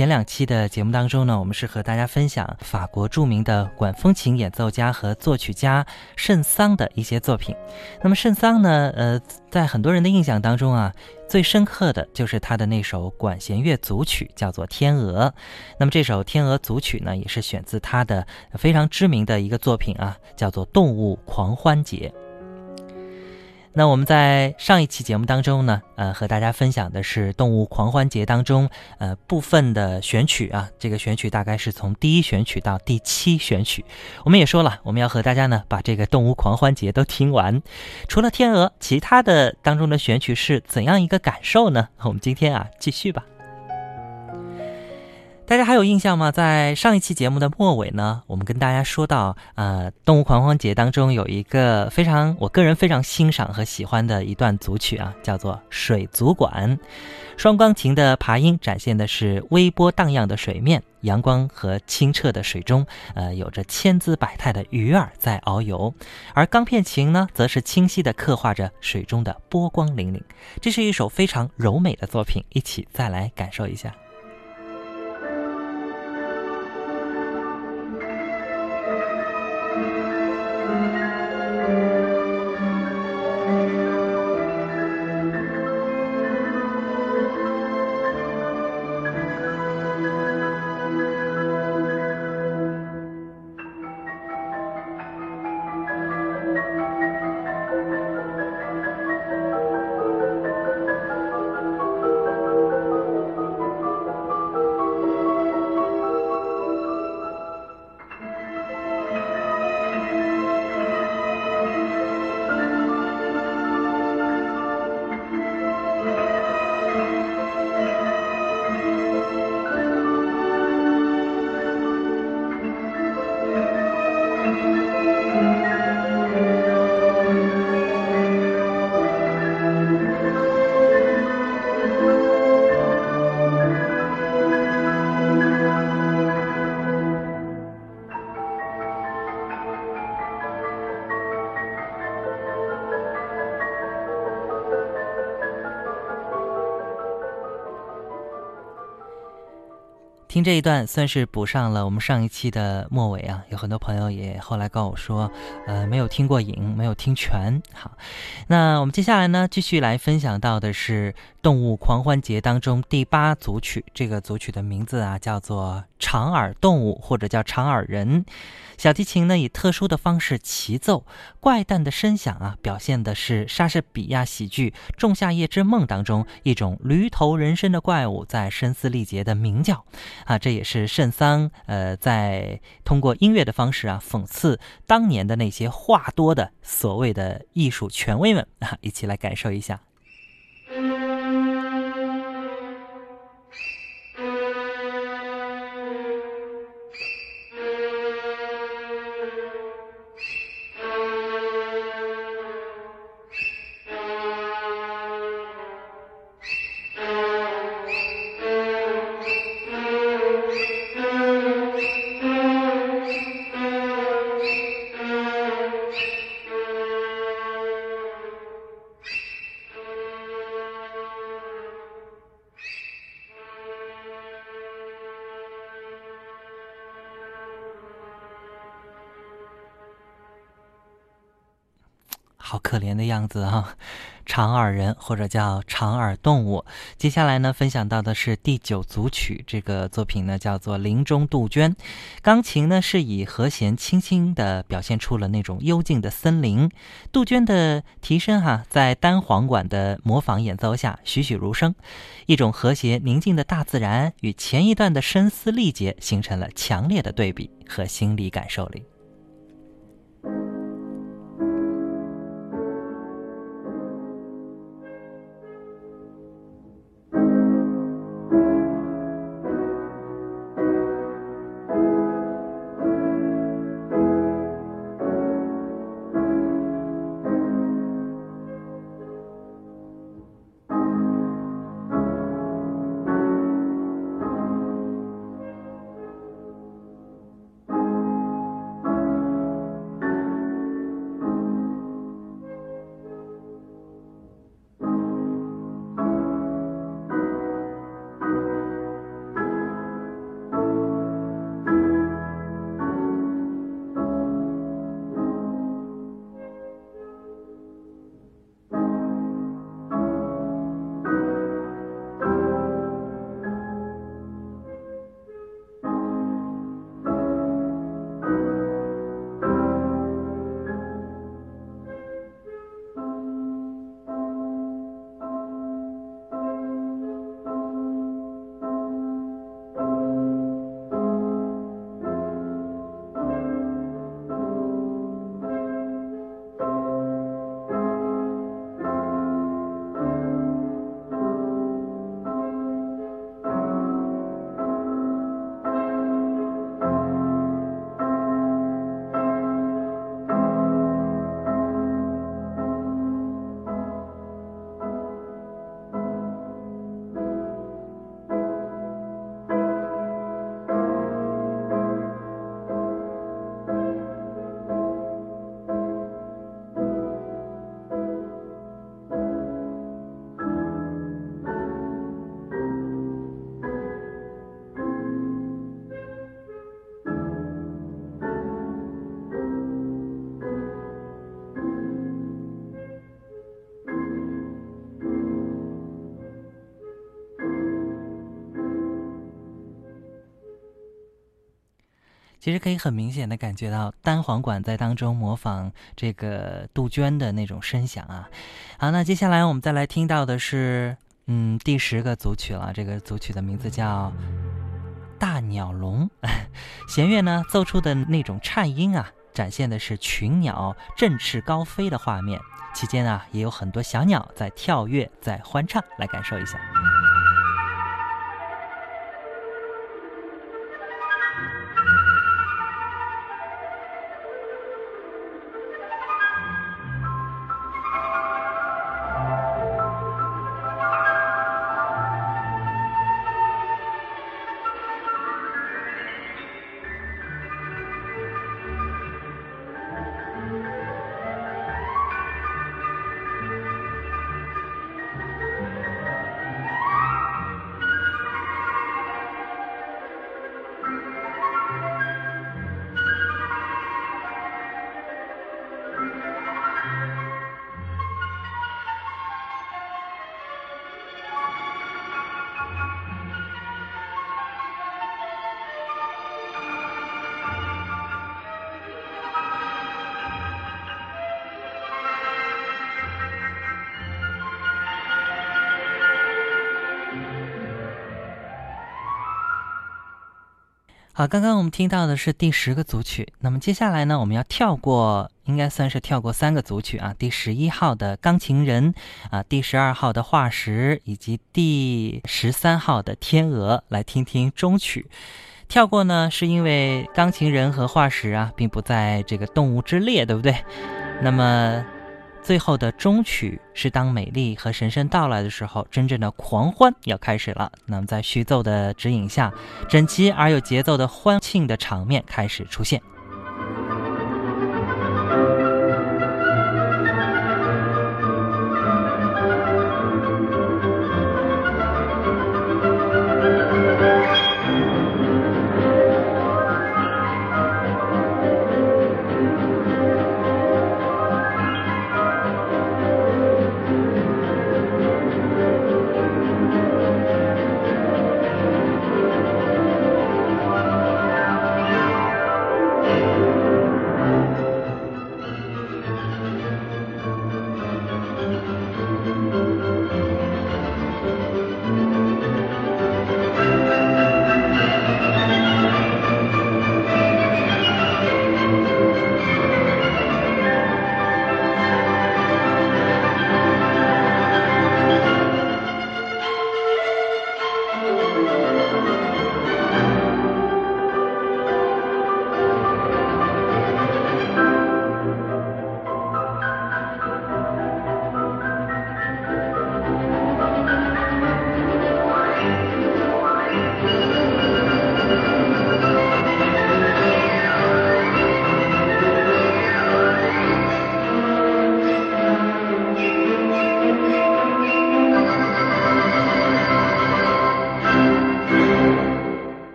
前两期的节目当中呢，我们是和大家分享法国著名的管风琴演奏家和作曲家圣桑的一些作品。那么圣桑呢，呃，在很多人的印象当中啊，最深刻的就是他的那首管弦乐组曲，叫做《天鹅》。那么这首《天鹅》组曲呢，也是选自他的非常知名的一个作品啊，叫做《动物狂欢节》。那我们在上一期节目当中呢，呃，和大家分享的是《动物狂欢节》当中呃部分的选曲啊，这个选曲大概是从第一选曲到第七选曲。我们也说了，我们要和大家呢把这个《动物狂欢节》都听完。除了《天鹅》，其他的当中的选曲是怎样一个感受呢？我们今天啊继续吧。大家还有印象吗？在上一期节目的末尾呢，我们跟大家说到，呃，《动物狂欢节》当中有一个非常我个人非常欣赏和喜欢的一段组曲啊，叫做《水族馆》。双钢琴的爬音展现的是微波荡漾的水面，阳光和清澈的水中，呃，有着千姿百态的鱼儿在遨游，而钢片琴呢，则是清晰地刻画着水中的波光粼粼。这是一首非常柔美的作品，一起再来感受一下。听这一段算是补上了我们上一期的末尾啊，有很多朋友也后来告我说，呃，没有听过瘾，没有听全。好，那我们接下来呢，继续来分享到的是《动物狂欢节》当中第八组曲，这个组曲的名字啊叫做长耳动物，或者叫长耳人。小提琴呢以特殊的方式齐奏，怪诞的声响啊，表现的是莎士比亚喜剧《仲夏夜之梦》当中一种驴头人身的怪物在声嘶力竭的鸣叫。啊，这也是圣桑呃，在通过音乐的方式啊，讽刺当年的那些话多的所谓的艺术权威们啊，一起来感受一下。好可怜的样子啊，长耳人或者叫长耳动物。接下来呢，分享到的是第九组曲，这个作品呢叫做《林中杜鹃》。钢琴呢是以和弦轻轻地表现出了那种幽静的森林。杜鹃的提声哈，在单簧管的模仿演奏下栩栩如生，一种和谐宁静的大自然与前一段的声嘶力竭形成了强烈的对比和心理感受力。其实可以很明显的感觉到单簧管在当中模仿这个杜鹃的那种声响啊。好，那接下来我们再来听到的是，嗯，第十个组曲了。这个组曲的名字叫《大鸟笼》，弦乐呢奏出的那种颤音啊，展现的是群鸟振翅高飞的画面。期间啊，也有很多小鸟在跳跃，在欢唱，来感受一下。好，刚刚我们听到的是第十个组曲，那么接下来呢，我们要跳过，应该算是跳过三个组曲啊，第十一号的钢琴人啊，第十二号的化石，以及第十三号的天鹅，来听听中曲。跳过呢，是因为钢琴人和化石啊，并不在这个动物之列，对不对？那么。最后的终曲是当美丽和神圣到来的时候，真正的狂欢要开始了。那么在虚奏的指引下，整齐而有节奏的欢庆的场面开始出现。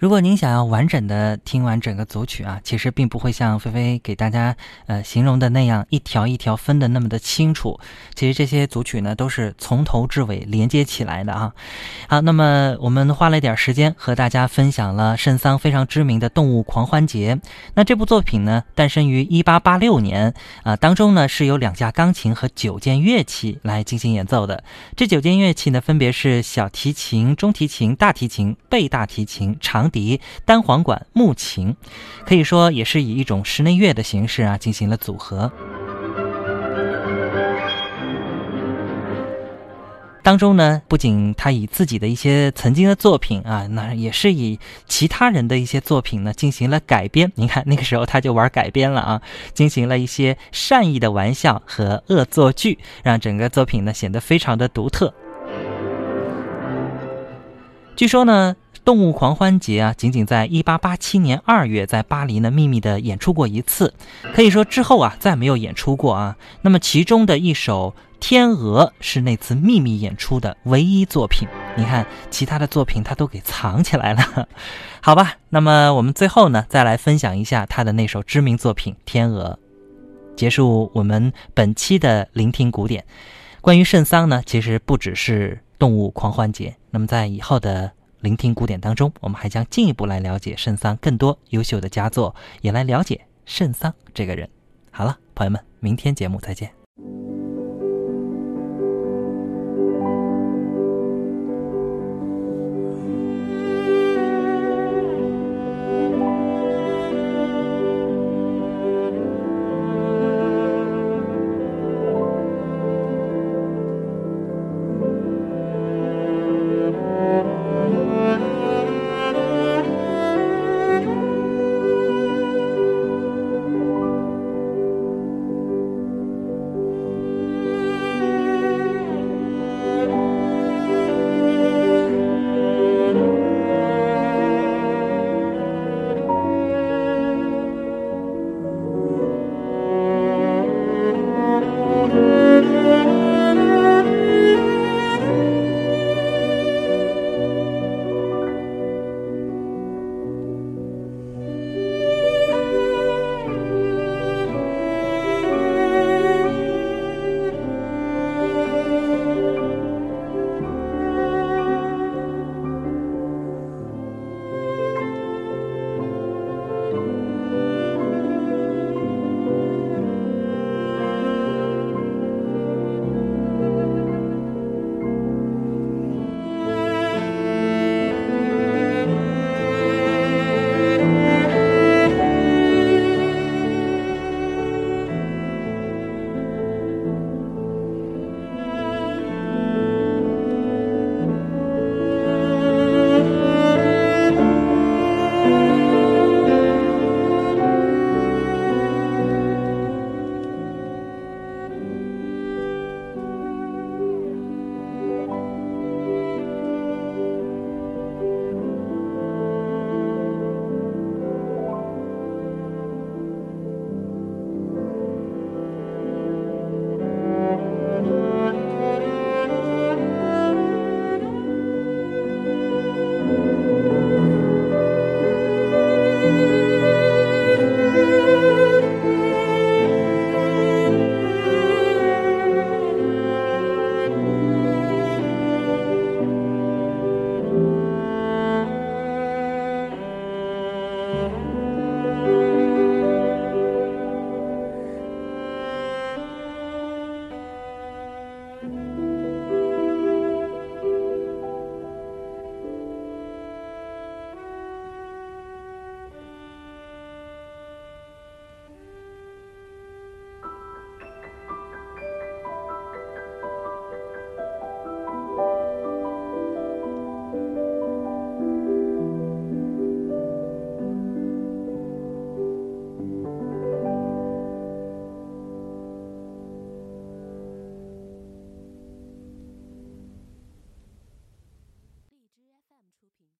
如果您想要完整的听完整个组曲啊，其实并不会像菲菲给大家呃形容的那样一条一条分的那么的清楚。其实这些组曲呢都是从头至尾连接起来的啊。好，那么我们花了一点时间和大家分享了圣桑非常知名的动物狂欢节。那这部作品呢诞生于一八八六年啊，当中呢是由两架钢琴和九件乐器来进行演奏的。这九件乐器呢分别是小提琴、中提琴、大提琴、贝大提琴、长。笛、单簧管、木琴，可以说也是以一种室内乐的形式啊进行了组合。当中呢，不仅他以自己的一些曾经的作品啊，那也是以其他人的一些作品呢进行了改编。您看那个时候他就玩改编了啊，进行了一些善意的玩笑和恶作剧，让整个作品呢显得非常的独特。据说呢。动物狂欢节啊，仅仅在一八八七年二月在巴黎呢秘密的演出过一次，可以说之后啊再没有演出过啊。那么其中的一首《天鹅》是那次秘密演出的唯一作品。你看，其他的作品他都给藏起来了，好吧？那么我们最后呢，再来分享一下他的那首知名作品《天鹅》，结束我们本期的聆听古典。关于圣桑呢，其实不只是动物狂欢节，那么在以后的。聆听古典当中，我们还将进一步来了解圣桑更多优秀的佳作，也来了解圣桑这个人。好了，朋友们，明天节目再见。